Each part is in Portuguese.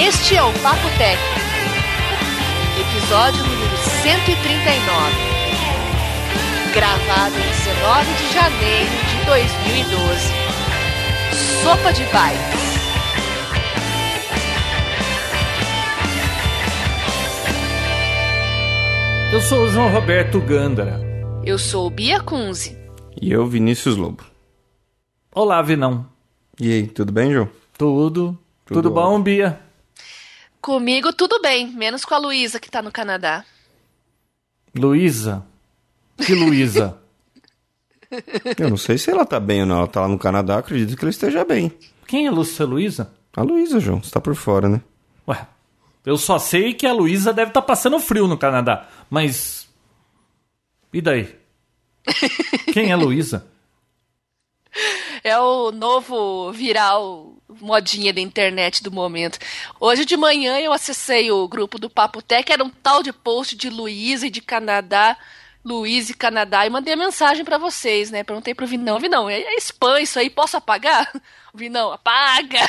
Este é o Papo Técnico, episódio número 139, gravado em 19 de janeiro de 2012. Sopa de bytes. Eu sou o João Roberto Gândara. Eu sou Bia Kunze. E eu, Vinícius Lobo. Olá, Vinão. E aí, tudo bem, João? Tudo. Tudo, Tudo bom, Bia? Comigo tudo bem, menos com a Luísa que tá no Canadá. Luísa? Que Luísa? Eu não sei se ela tá bem ou não. Ela tá lá no Canadá, acredito que ela esteja bem. Quem é Lúcia Luísa? A Luísa, João, você tá por fora, né? Ué, eu só sei que a Luísa deve estar passando frio no Canadá. Mas. E daí? Quem é Luísa? É o novo viral modinha da internet do momento. Hoje de manhã eu acessei o grupo do Papo Tech, era um tal de post de Luísa e de Canadá, Luísa e Canadá, e mandei a mensagem pra vocês, né? Perguntei pro Vinão, Vinão, é, é spam isso aí, posso apagar? Vinão, apaga!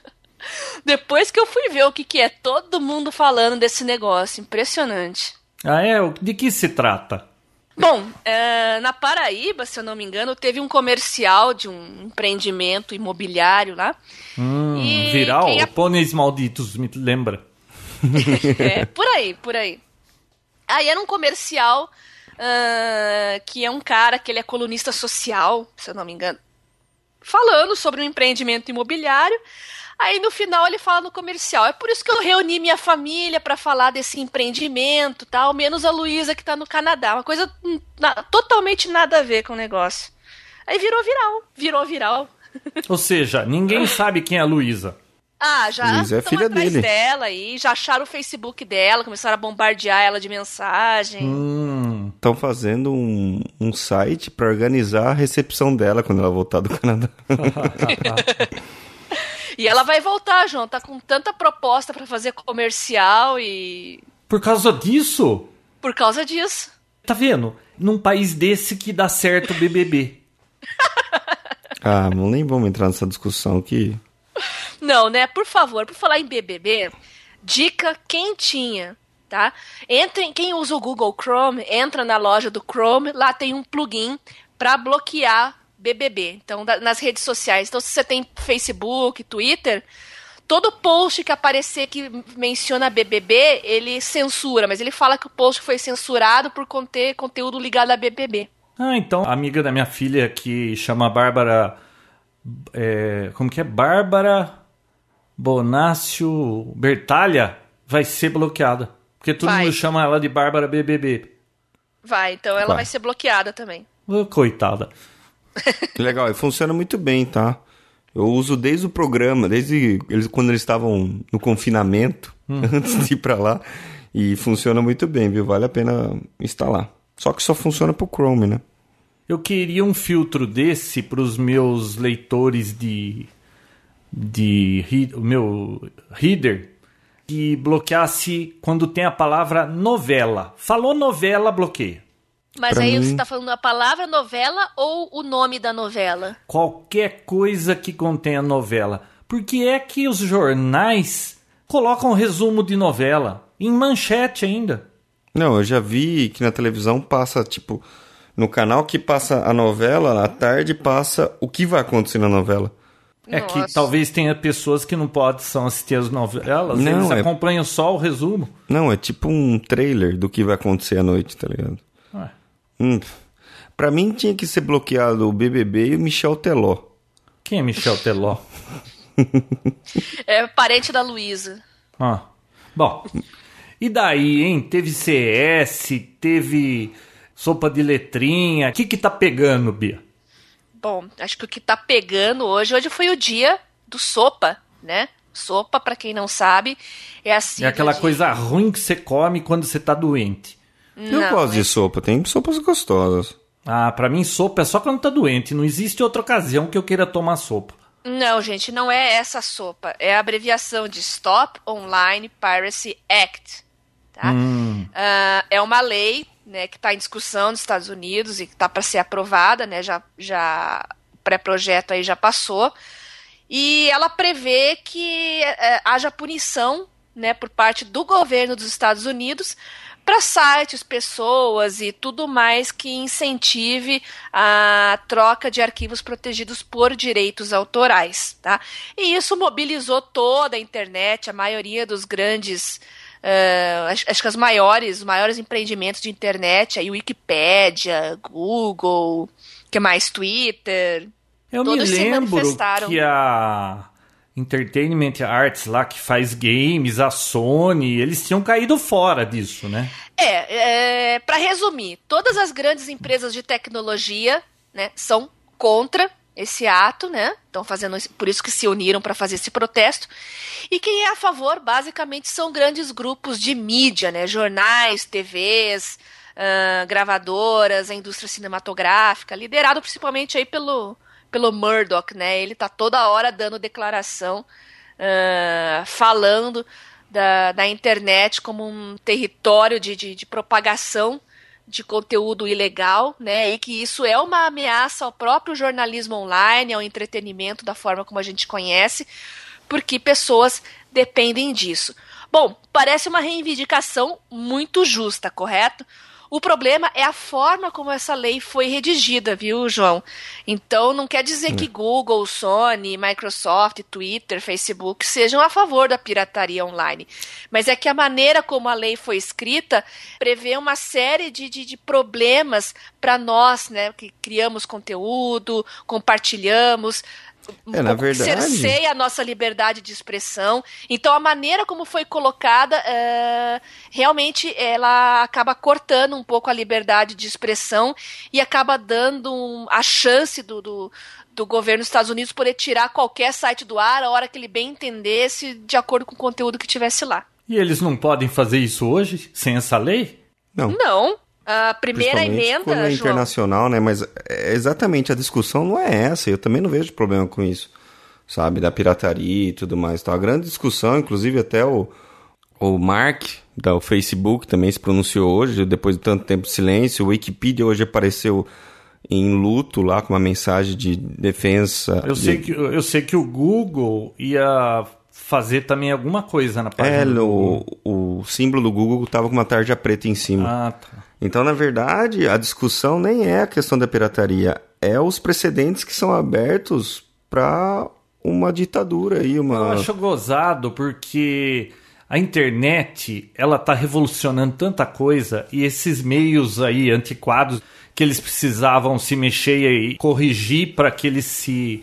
Depois que eu fui ver o que, que é todo mundo falando desse negócio, impressionante. Ah, é? De que se trata? Bom, é, na Paraíba, se eu não me engano, teve um comercial de um empreendimento imobiliário lá. Hum, E viral? a- Pôneis malditos, me lembra. É, por aí, por aí. Aí era um comercial ah, que é um cara que ele é colunista social, se eu não me engano, falando sobre um empreendimento imobiliário. Aí no final ele fala no comercial, é por isso que eu reuni minha família para falar desse empreendimento, tal, menos a Luísa que tá no Canadá, uma coisa hum, na- totalmente nada a ver com o negócio. Aí virou viral, virou viral. Ou seja, ninguém sabe quem é a Luísa. Ah, já Luísa é filha atrás dele. dela aí, já acharam o Facebook dela, começaram a bombardear ela de mensagem. Hum. Estão fazendo um, um site pra organizar a recepção dela quando ela voltar do Canadá. E ela vai voltar, João, tá com tanta proposta pra fazer comercial e Por causa disso, por causa disso. tá vendo? Num país desse que dá certo o BBB. ah, não nem vamos entrar nessa discussão que... Não, né? Por favor, por falar em BBB, dica quentinha, tá? Entrem, quem usa o Google Chrome, entra na loja do Chrome, lá tem um plugin pra bloquear BBB. Então, da- nas redes sociais. Então, se você tem Facebook, Twitter, todo post que aparecer que menciona BBB, ele censura, mas ele fala que o post foi censurado por conter conteúdo ligado a BBB. Ah, então, a amiga da minha filha que chama Bárbara. é, como que é? Bárbara Bonácio Bertalha vai ser bloqueada. Porque todo Vai. mundo chama ela de Bárbara BBB. Vai, então ela Vai. vai ser bloqueada também. Ô, Legal, e funciona muito bem, tá? Eu uso desde o programa, desde eles, quando eles estavam no confinamento, antes de ir pra lá. E funciona muito bem, viu? Vale a pena instalar. Só que só funciona pro Chrome, né? Eu queria um filtro desse para os meus leitores de. de. o meu reader que bloqueasse quando tem a palavra novela. Falou novela, bloqueia. Mas Pra aí mim- você tá falando a palavra novela ou o nome da novela? qualquer coisa que contenha novela. Porque é que os jornais colocam resumo de novela em manchete ainda. Não, eu já vi que na televisão passa, tipo, no canal que passa a novela, à tarde passa o que vai acontecer na novela. É Nossa. que talvez tenha pessoas que não possam assistir as novelas, Não, eles é- acompanham só o resumo. Não, é tipo um trailer do que vai acontecer à noite, tá ligado? Hum. Pra mim tinha que ser bloqueado o BBB e o Michel Teló. Quem é Michel Teló? É parente da Luísa. Ah. Bom, e daí, hein? Teve CS, teve sopa de letrinha. O que que tá pegando, Bia? Bom, acho que o que tá pegando hoje, hoje foi o dia do sopa, né? Sopa, pra quem não sabe, é assim. É aquela coisa ruim que você come quando você tá doente. Eu Não, gosto é- de sopa, tem sopas gostosas. Ah, pra mim sopa é só quando tá doente. Não existe outra ocasião que eu queira tomar sopa. Não, gente, não é essa sopa. É a abreviação de Stop Online Piracy Act. Tá? Hum. Ah, é uma lei né, que está em discussão nos Estados Unidos e que está para ser aprovada, né? Já, já o pré-projeto aí já passou. e ela prevê que é, haja punição né, por parte do governo dos Estados Unidos para sites, pessoas e tudo mais que incentive a troca de arquivos protegidos por direitos autorais, tá? E isso mobilizou toda a internet, a maioria dos grandes Uh, acho, acho, que as maiores, os maiores empreendimentos de internet, aí Wikipédia, Google, que mais Twitter. Eu me lembro que a Entertainment Arts lá que faz games, a Sony, eles tinham caído fora disso, né? É, é para resumir, todas as grandes empresas de tecnologia, né, são contra esse ato, né? Estão fazendo por isso que se uniram para fazer esse protesto. E quem é a favor, basicamente, são grandes grupos de mídia, né? Jornais, TVs, uh, gravadoras, a indústria cinematográfica, liderado principalmente aí pelo pelo Murdoch, né? Ele tá toda hora dando declaração, uh, falando da, da internet como um território de, de, de propagação de conteúdo ilegal, né? E que isso é uma ameaça ao próprio jornalismo online, ao entretenimento da forma como a gente conhece, porque pessoas dependem disso. Bom, parece uma reivindicação muito justa, correto? O problema é a forma como essa lei foi redigida, viu, João? Então não quer dizer que hum. Google, Sony, Microsoft, Twitter, Facebook sejam a favor da pirataria online. Mas é que a maneira como a lei foi escrita prevê uma série de, de, de problemas para nós, né, que criamos conteúdo, compartilhamos é, na verdade. cerceia a nossa liberdade de expressão. Então, a maneira como foi colocada, é, realmente, ela acaba cortando um pouco a liberdade de expressão e acaba dando um, a chance do, do, do, governo dos Estados Unidos poder tirar qualquer site do ar a hora que ele bem entendesse, de acordo com o conteúdo que tivesse lá. E eles não podem fazer isso hoje, sem essa lei? Não. Não. A primeira emenda. Quando é internacional, né? Mas é exatamente a discussão não é essa. Eu também não vejo problema com isso, sabe? Da pirataria e tudo mais. Então, a grande discussão, inclusive até o, o Mark da Facebook também se pronunciou hoje, depois de tanto tempo de silêncio. O Wikipedia hoje apareceu em luto lá com uma mensagem de defesa. Eu, de... Sei, que, eu sei que o Google ia fazer também alguma coisa na página. É, no, o símbolo do Google estava com uma tarja preta em cima. Ah, tá. Então, na verdade, a discussão nem é a questão da pirataria, é os precedentes que são abertos para uma ditadura e uma. Eu acho gozado porque a internet ela tá revolucionando tanta coisa e esses meios aí antiquados que eles precisavam se mexer e corrigir para que eles se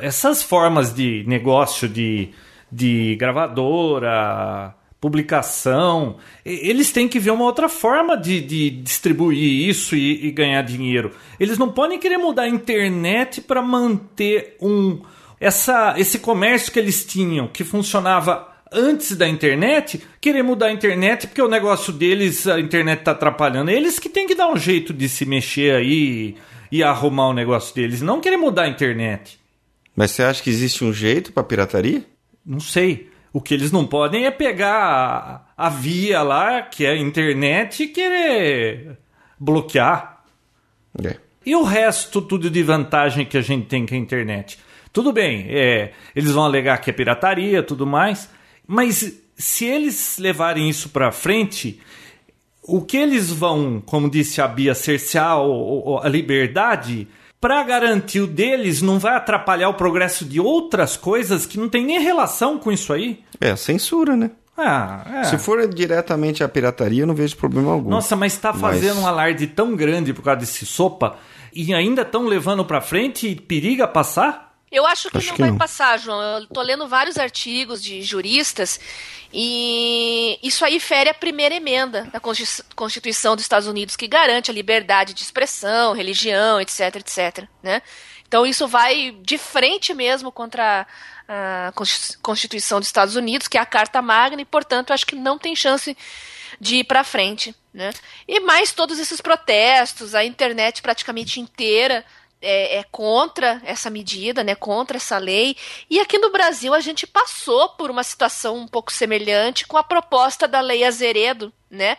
essas formas de negócio de, de gravadora publicação. Eles têm que ver uma outra forma de, de distribuir isso e, e, ganhar dinheiro. Eles não podem querer mudar a internet para manter um essa, esse comércio que eles tinham, que funcionava antes da internet, querer mudar a internet porque o negócio deles, a internet está atrapalhando. Eles que têm que dar um jeito de se mexer aí e arrumar o negócio deles, não querer mudar a internet. Mas você acha que existe um jeito para pirataria? Não sei. O que eles não podem é pegar a, a via lá, que é a internet, e querer bloquear. É. E o resto, tudo de vantagem que a gente tem com a internet? Tudo bem, é, eles vão alegar que é pirataria tudo mais, mas se eles levarem isso para frente, o que eles vão, como disse a Bia, cercear a liberdade para garantir o deles não vai atrapalhar o progresso de outras coisas que não tem nem relação com isso aí? É, censura, né? Ah, é. Se for diretamente a pirataria, eu não vejo problema algum. Nossa, mas está fazendo mas... um alarde tão grande por causa desse sopa e ainda estão levando para frente e periga passar? Eu acho que acho não que vai não. passar, João. Eu tô lendo vários artigos de juristas e isso aí fere a primeira emenda da Constituição dos Estados Unidos que garante a liberdade de expressão, religião, etc, etc, né? Então isso vai de frente mesmo contra a Constituição dos Estados Unidos, que é a Carta Magna, e portanto acho que não tem chance de ir para frente, né? E mais todos esses protestos, a internet praticamente inteira é, é, contra essa medida, né, contra essa lei. E aqui no Brasil a gente passou por uma situação um pouco semelhante com a proposta da lei Azeredo, né,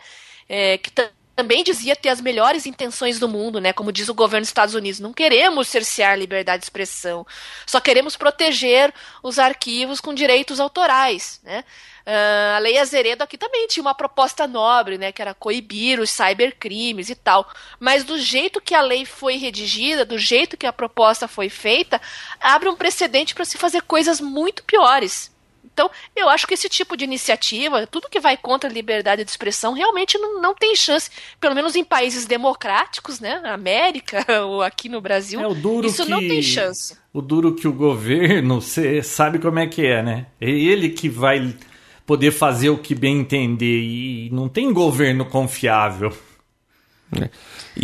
é, que também dizia ter as melhores intenções do mundo, né? Como diz o governo dos Estados Unidos, não queremos cercear liberdade de expressão, só queremos proteger os arquivos com direitos autorais, né? Uh, a Lei Azeredo aqui também tinha uma proposta nobre, né, que era coibir os cybercrimes e tal. Mas do jeito que a lei foi redigida, do jeito que a proposta foi feita, abre um precedente para se fazer coisas muito piores. Então, eu acho que esse tipo de iniciativa, tudo que vai contra a liberdade de expressão, realmente não, não tem chance. Pelo menos em países democráticos, né? América ou aqui no Brasil, é, isso que, não tem chance. O duro que o governo, você sabe como é que é, né? É ele que vai poder fazer o que bem entender e não tem governo confiável. É.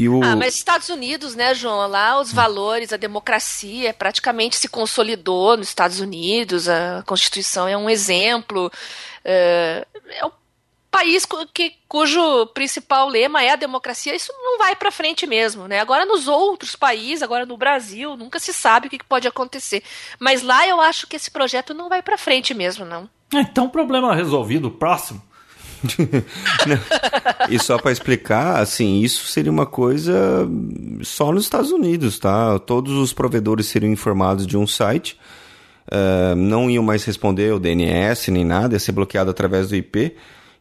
O... Ah, mas Estados Unidos, né, João? Lá os valores, a democracia praticamente se consolidou nos Estados Unidos, a Constituição é um exemplo. É, é o país que, cujo principal lema é a democracia, isso não vai para frente mesmo, né? Agora nos outros países, agora no Brasil, nunca se sabe o que pode acontecer. Mas lá eu acho que esse projeto não vai para frente mesmo, não. Então, problema resolvido. Próximo e só para explicar, assim, isso seria uma coisa só nos Estados Unidos, tá? Todos os provedores seriam informados de um site, uh, não iam mais responder o DNS nem nada, ia ser bloqueado através do IP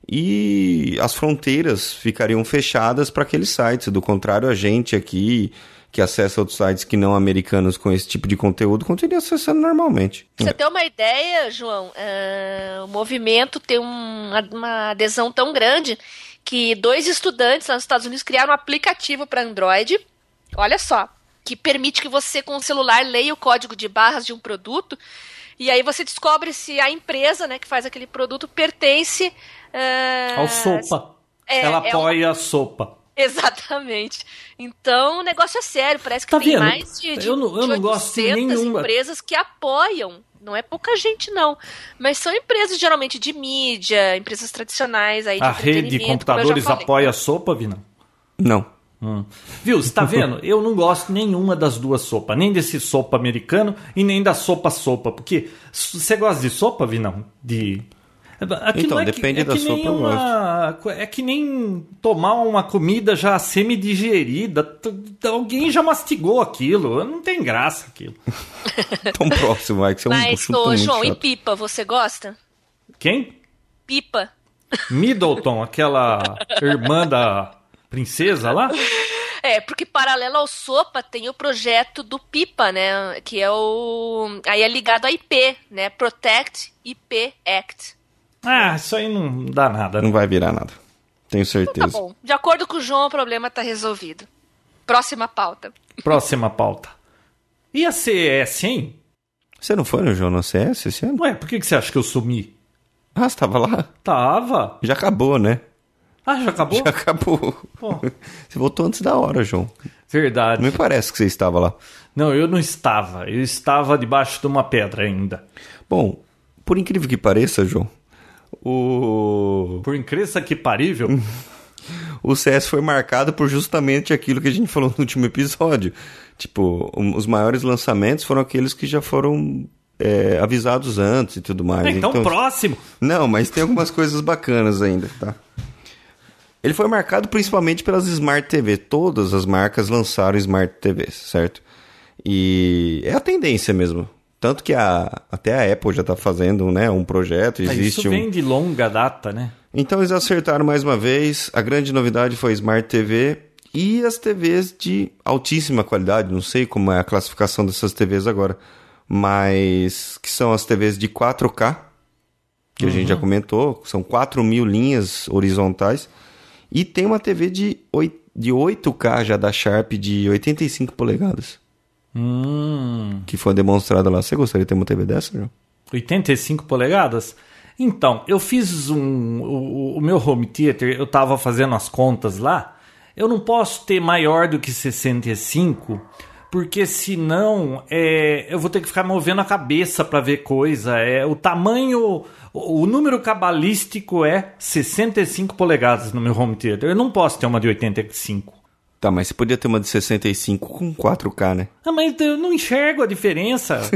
e as fronteiras ficariam fechadas para aqueles sites. Do contrário, a gente aqui que acessa outros sites que não americanos com esse tipo de conteúdo continuaria acessando normalmente. Pra você ter uma ideia, João, uh, o movimento tem um, uma adesão tão grande que dois estudantes lá nos Estados Unidos criaram um aplicativo para Android. Olha só, que permite que você com o celular leia o código de barras de um produto e aí você descobre se a empresa, né, que faz aquele produto pertence uh, ao sopa. É, Ela é apoia um... a sopa. Exatamente. Então o negócio é sério. Parece que tá tem vendo? mais de, de, eu não, eu de não gosto de nenhuma. empresas que apoiam. Não é pouca gente, não. Mas são empresas geralmente de mídia, empresas tradicionais aí de A rede de computadores apoia a sopa, Vina? Não. Hum. Viu, você tá vendo? Eu não gosto nenhuma das duas sopas, nem desse sopa americano e nem da sopa sopa, porque você gosta de sopa, Vinão? De Aquilo então, é depende que, é da sopa. Uma, é que nem tomar uma comida já semi-digerida. Alguém já mastigou aquilo. Não tem graça aquilo. Tão próximo, vai, que você é um Mas, ô, João, chato. e pipa, você gosta? Quem? Pipa. Middleton, aquela irmã da princesa lá? É, porque paralelo ao Sopa tem o projeto do PIPA, né? Que é o. Aí é ligado à IP, né? Protect IP Act. Ah, isso aí não dá nada. Não vai virar nada. Tenho certeza. Então tá bom. De acordo com o João, o problema está resolvido. Próxima pauta. Próxima pauta. E a CS, hein? Você não foi no João no CS esse ano? Ué, por que, que você acha que eu sumi? Ah, você tava lá? Tava. Já acabou, né? Ah, já acabou? Já acabou. Pô. Você voltou antes da hora, João. Verdade. Não me parece que você estava lá. Não, eu não estava. Eu estava debaixo de uma pedra ainda. Bom, por incrível que pareça, João, o... Por incrível que parível. o CS foi marcado por justamente aquilo que a gente falou no último episódio. Tipo, um, os maiores lançamentos foram aqueles que já foram é, avisados antes e tudo mais. É, então, então, próximo. Não, mas tem algumas coisas bacanas ainda, tá? Ele foi marcado principalmente pelas Smart TV. Todas as marcas lançaram Smart TVs, certo? E é a tendência mesmo. Tanto que a, até a Apple já está fazendo né, um projeto. Ah, existe Isso vem um... de longa data, né? Então eles acertaram mais uma vez. A grande novidade foi Smart TV e as TVs de altíssima qualidade. Não sei como é a classificação dessas TVs agora. Mas que são as TVs de 4K, que uhum. a gente já uhum. comentou. São 4 mil linhas horizontais. E tem uma TV de 8, de 8K já da Sharp de 85 polegadas. Hum. Que foi demonstrada lá. Você gostaria de ter uma TV dessa, João? 85 polegadas? Então, eu fiz um. O, o meu home theater, eu estava fazendo as contas lá. Eu não posso ter maior do que 65, porque senão é, eu vou ter que ficar movendo a cabeça para ver coisa. É o tamanho, o, o número cabalístico é 65 polegadas no meu home theater. Eu não posso ter uma de 85. Tá, mas você podia ter uma de 65 com 4K, né? Ah, mas eu não enxergo a diferença.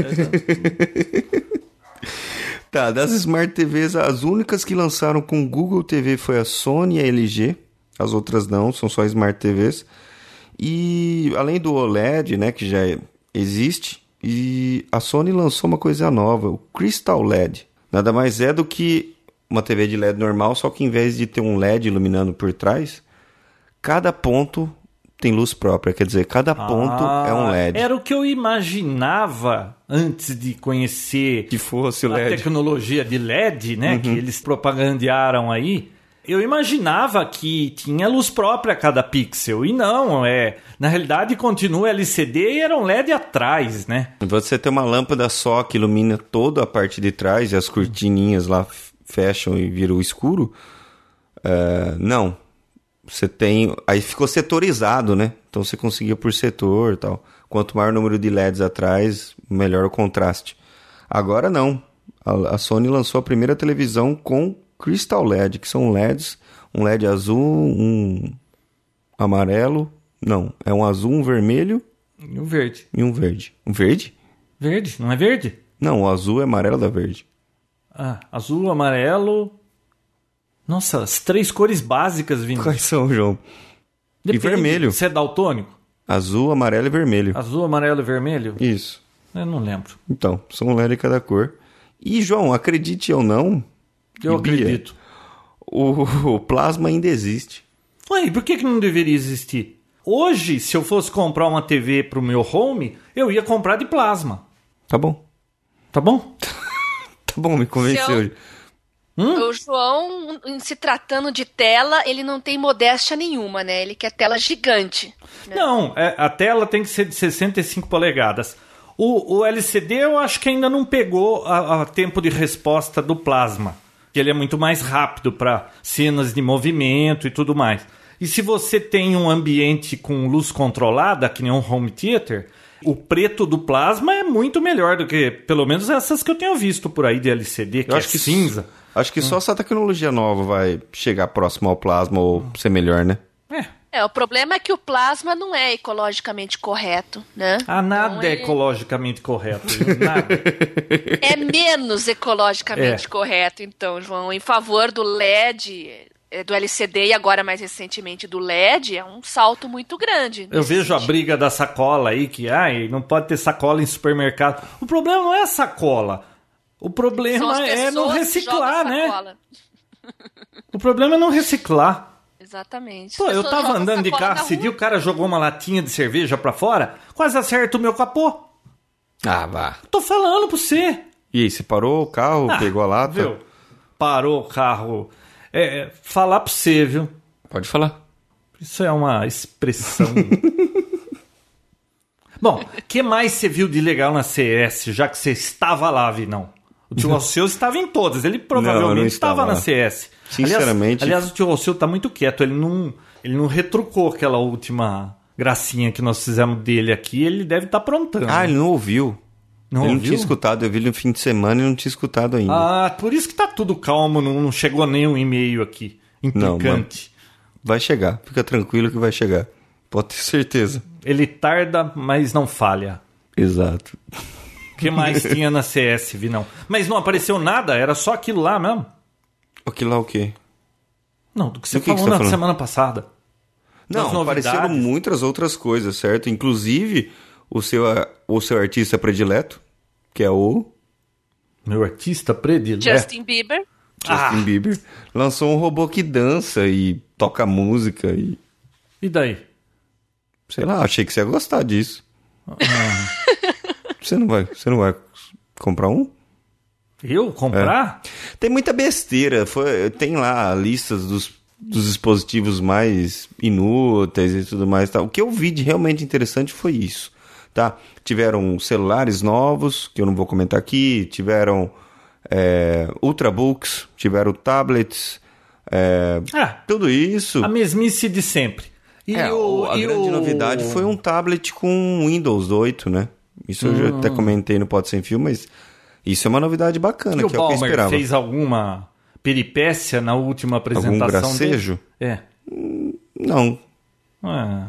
tá, das Smart TVs, as únicas que lançaram com Google TV foi a Sony e a LG. as outras não, são só Smart TVs. E além do OLED, né, que já existe, e a Sony lançou uma coisa nova, o Crystal LED. Nada mais é do que uma TV de LED normal, só que em vez de ter um LED iluminando por trás, cada ponto tem luz própria, quer dizer, cada ponto Ah, é um LED. Era o que eu imaginava antes de conhecer Que fosse o a LED. tecnologia de LED, né? Que eles propagandearam aí. Eu imaginava que tinha luz própria a cada pixel. E não, é. Na realidade, continua LCD e era um LED atrás, né? Você tem uma lâmpada só que ilumina toda a parte de trás e as cortininhas lá fecham e viram escuro. É, não. Você tem. Aí ficou setorizado, né? Então você conseguia por setor e tal. Quanto maior o número de LEDs atrás, melhor o contraste. Agora não. A, a Sony lançou a primeira televisão com Crystal LED, que são LEDs, um LED azul, um amarelo. Não, é um azul, um vermelho E o verde. e um verde. Um verde? Verde, não é verde? Não, o azul é amarelo da verde. Ah, azul, amarelo. Nossa, as três cores básicas vindo. Quais são, João? Depende. vermelho. Você é daltônico? Azul, amarelo e vermelho. Azul, amarelo e vermelho? Isso. Eu não lembro. Então, são um LED de cada cor. E, João, acredite ou não, Eu E, Bia? acredito. o, o plasma ainda existe. Ué, e por que, que não deveria existir? Hoje, se eu fosse comprar uma TV pro meu home, eu ia comprar de plasma. Tá bom. Tá bom? Tá bom, me convenceu. Se O João, em se tratando de tela, ele não tem modéstia nenhuma, né? Ele quer tela gigante. Não, é, a tela tem que ser de 65 polegadas. O, o LCD eu acho que ainda não pegou a, a tempo de resposta do plasma. Que ele é muito mais rápido para cenas de movimento e tudo mais. E se você tem um ambiente com luz controlada, que nem um home theater, o preto do plasma é muito melhor do que, pelo menos, essas que eu tenho visto por aí de LCD, que Eu é acho que cinza. Acho que só essa tecnologia nova vai chegar próximo ao plasma ou ser melhor, né? É. É, o problema é que o plasma não é ecologicamente correto, né? Ah, nada Então, é ele ecologicamente correto. Nada. É menos ecologicamente É. correto, então, João. Em favor do LED, eh, do LCD e agora mais recentemente do LED, é um salto muito grande. Eu vejo a sentido. briga da sacola aí, que ai, não pode ter sacola em supermercado. O problema não é a sacola. O problema é não reciclar, né? O problema é não reciclar. Exatamente. Pô, eu tava andando de carro esse dia, o cara jogou uma latinha de cerveja pra fora, quase acerta o meu capô. Ah, vá. Tô falando pra você. E aí, você parou o carro, Ah, pegou a lata? Viu? Parou o carro. É, é, falar pra você, viu? Pode falar. Isso é uma expressão. Bom, o que mais você viu de legal na CS, já que você estava lá, Vinão? O tio Alceu estava em todas, ele provavelmente Não, não estava, estava na. CS. Sinceramente- Aliás, aliás, o tio Alceu tá muito quieto, ele não, ele não retrucou aquela última gracinha que nós fizemos dele aqui, ele deve estar aprontando. Ah, ele não ouviu. Não ele não ouviu? tinha escutado. Eu vi ele no fim de semana e não tinha escutado ainda. Ah, por isso que tá tudo calmo, não, não chegou nenhum e-mail aqui. Não, Implicante. Vai chegar. Fica tranquilo que vai chegar. Pode ter certeza. ele tarda, mas não falha. Exato. O que mais tinha na CS, Vinão? Mas não apareceu nada, era só aquilo lá mesmo. Aquilo lá o quê? Não, do que você Do que que falou você tá na falando? semana passada. Não, apareceram muitas outras coisas, certo? Inclusive o seu, o seu artista predileto, que é o Meu artista predileto. Justin Bieber. Justin Ah. Bieber, lançou um robô que dança e toca música e E daí? sei lá, achei que você ia gostar disso. Ah. você não vai, você não vai comprar um? Eu comprar? Tem muita besteira. Foi, tem lá listas dos, dos dispositivos mais inúteis e tudo mais. Tá? O que eu vi de realmente interessante foi isso. Tá? Tiveram celulares novos, que eu não vou comentar aqui. Tiveram é, ultrabooks, tiveram tablets. é, Ah, tudo isso. a mesmice de sempre. E É, o, a e grande o- novidade foi um tablet com Windows 8, né? Isso eu já até comentei no Pode Sem Fio, mas isso é uma novidade bacana, E o que é o que eu esperava. fez alguma peripécia na última Algum apresentação gracejo? dele? É. Não, Ah.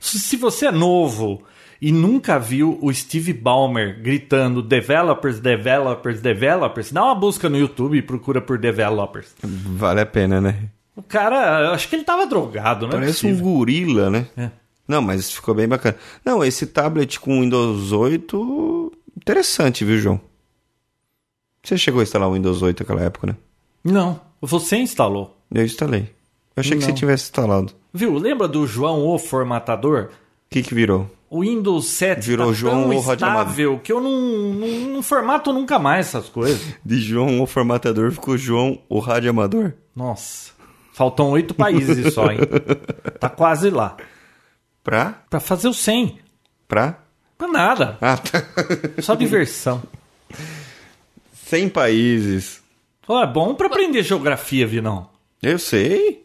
Se você é novo e nunca viu o Steve Ballmer gritando developers, developers, developers, dá uma busca no YouTube e procura por developers. Vale a pena, né? O cara, acho que ele tava drogado, né? Parece um gorila, né? É. Não, mas ficou bem bacana. Não, esse tablet com Windows 8, interessante, viu, João? Você chegou a instalar o Windows 8 naquela época, né? Não, você instalou. Eu instalei. Eu achei que Não. você tivesse instalado. Viu? Lembra do João o formatador? O que que virou? O Windows 7 Virou tá João tão estável que eu não, não, não formato nunca mais essas coisas. De João o formatador ficou João o radioamador. Nossa, faltam oito países só, hein? Tá quase lá. Pra? Pra fazer o 100. Pra? Pra nada. Ah, tá. Só diversão. 100 países. Ó, é bom pra aprender geografia, Vinão. Eu sei.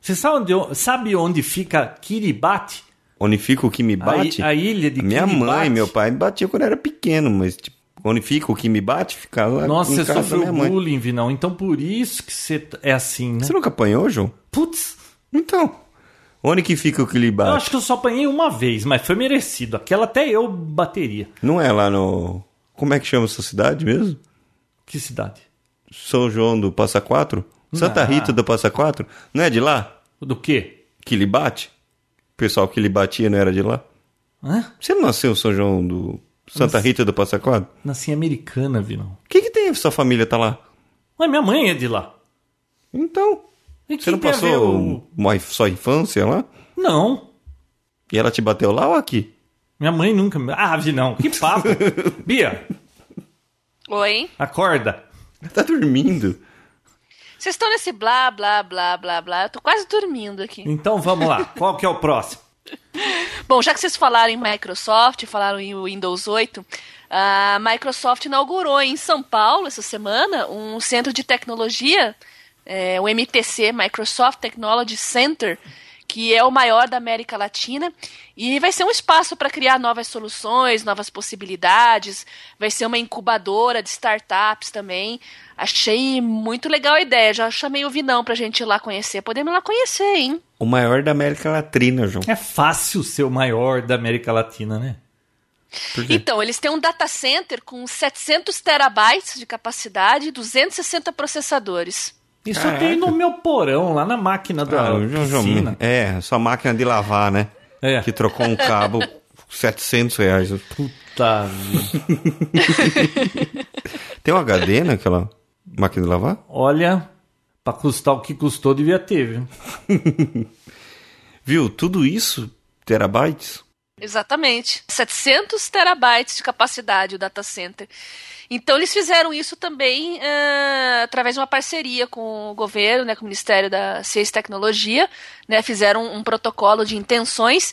Você sabe onde, sabe onde fica Kiribati? Onde fica o que me bate? A, a ilha de A minha Kiribati. mãe, meu pai me batia quando eu era pequeno, mas tipo, onde fica o que me bate, fica lá Nossa, você sofreu bullying, Vinão. Então por isso que você é assim, né? Você nunca apanhou, João? Putz, Então, onde que fica o que lhe eu acho que eu só apanhei uma vez, mas foi merecido. Aquela até eu bateria. Não é lá no... Como é que chama essa cidade mesmo? Que cidade? São João do Passa Quatro? Santa Não. Rita do Passa Quatro? Não é de lá? Do quê? Que lhe bate? O pessoal que lhe batia não era de lá? Hã? Você não nasceu em São João do Santa Nasci. Rita do Passa Quatro? Nasci em americana, Vinão. O que que tem sua família tá lá? Mas minha mãe é de lá. Então, você não passou o- uma, sua infância lá? Não. E ela te bateu lá ou aqui? Minha mãe nunca. me- Ah, Vinão, que papo. Bia, Oi? acorda. Tá dormindo. Vocês estão nesse blá, blá, blá, blá, blá. Eu tô quase dormindo aqui. Então vamos lá. Qual que é o próximo? Bom, já que vocês falaram em Microsoft, falaram em Windows 8, a Microsoft inaugurou em São Paulo essa semana um centro de tecnologia, é, o MTC, Microsoft Technology Center, que é o maior da América Latina e vai ser um espaço para criar novas soluções, novas possibilidades, vai ser uma incubadora de startups também. Achei muito legal a ideia, já chamei o Vinão pra gente ir lá conhecer. Podemos ir lá conhecer, hein? O maior da América Latina, João. É fácil ser o maior da América Latina, né? Então, eles têm um data center com 700 terabytes de capacidade e 260 processadores. Isso Caraca. tem no meu porão, lá na máquina da Ah, piscina. é, sua máquina de lavar, né? É. Que trocou um cabo 700 reais. Puta. Tem um HD naquela máquina de lavar? Olha, pra custar o que custou, devia ter, viu? Viu? Tudo isso, terabytes? Exatamente. 700 terabytes de capacidade o data center. Então, eles fizeram isso também eh, através de uma parceria com o governo, né, com o Ministério da Ciência e Tecnologia. Né, fizeram um, protocolo de intenções.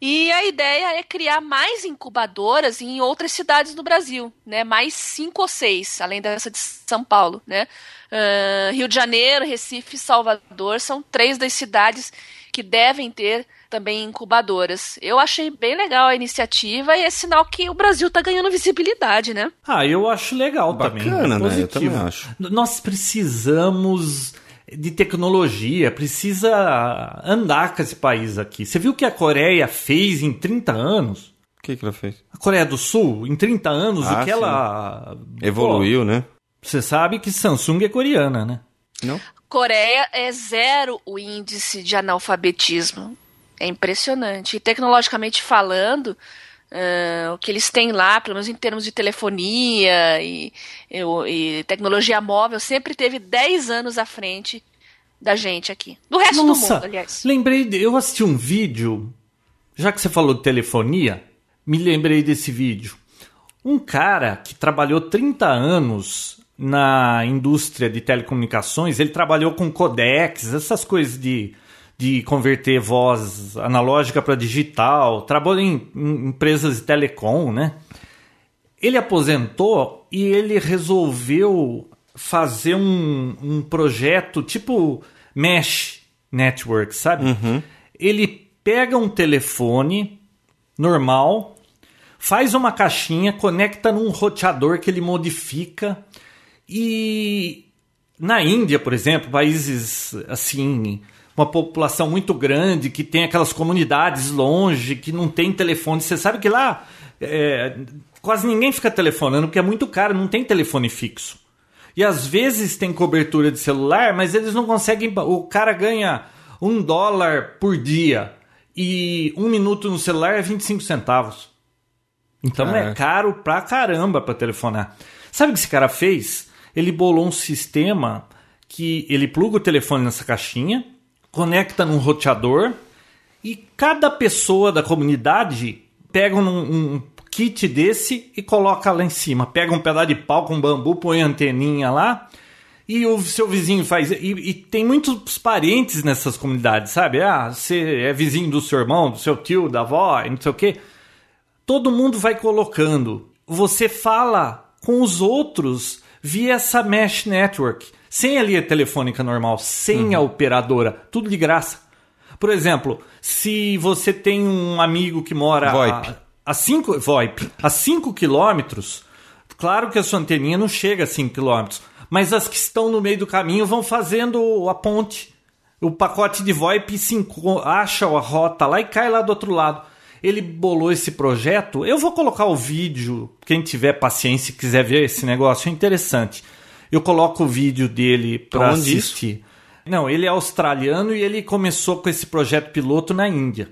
E a ideia é criar mais incubadoras em outras cidades no Brasil, né? Mais cinco ou seis, além dessa de São Paulo, né? Ah, Rio de Janeiro, Recife, Salvador são três das cidades que devem ter também incubadoras. Eu achei bem legal a iniciativa e é sinal que o Brasil está ganhando visibilidade, né? Ah, eu acho legal também. Bacana, né? Eu positivo. também acho. Nós precisamos de tecnologia, precisa andar com esse país aqui. Você viu o que a Coreia fez em 30 anos? O que, que ela fez? A Coreia do Sul, em 30 anos, Ah, o que ela. Evoluiu, né? Pô, você sabe que Samsung é coreana, né? Não? Coreia é zero o índice de analfabetismo. É impressionante. E tecnologicamente falando, ah, o que eles têm lá, pelo menos em termos de telefonia e, e- e tecnologia móvel, sempre teve 10 anos à frente da gente aqui. Do resto do Nossa, mundo, aliás. lembrei, de, eu assisti um vídeo, já que você falou de telefonia, me lembrei desse vídeo. Um cara que trabalhou 30 anos na indústria de telecomunicações, ele trabalhou com codecs, essas coisas de, de converter voz analógica para digital, trabalhou em, em empresas de telecom, né? Ele aposentou e ele resolveu fazer um, um projeto tipo Mesh Network, sabe? Ele pega um telefone normal, faz uma caixinha, conecta num roteador que ele modifica e na Índia, por exemplo, países assim, uma população muito grande, que tem aquelas comunidades longe, que não tem telefone. Você sabe que lá é, quase ninguém fica telefonando, porque é muito caro, não tem telefone fixo. E às vezes tem cobertura de celular, mas eles não conseguem. O cara ganha um dólar por dia e um minuto no celular é 25 centavos. Então é caro pra caramba pra telefonar. Sabe o que esse cara fez? Ele bolou um sistema que ele pluga o telefone nessa caixinha, conecta num roteador e cada pessoa da comunidade pega um, um kit desse e coloca lá em cima. Pega um pedaço de pau com bambu, põe a anteninha lá e o seu vizinho faz. E, e, tem muitos parentes nessas comunidades, sabe? Ah, você é vizinho do seu irmão, do seu tio, da avó, não sei o quê. Todo mundo vai colocando. Você fala com os outros via essa mesh network. Sem a linha telefônica normal, sem uhum. a operadora, tudo de graça. Por exemplo, se você tem um amigo que mora VoIP. a 5 VoIP, a 5 quilômetros, claro que a sua anteninha não chega a 5 quilômetros, mas as que estão no meio do caminho vão fazendo a ponte. O pacote de VoIP se acha a rota lá e cai lá do outro lado. Ele bolou esse projeto. Eu vou colocar o vídeo, quem tiver paciência e quiser ver esse negócio, é interessante. Eu coloco o vídeo dele para assistir. Isso? Não, ele é australiano e ele começou com esse projeto piloto na Índia,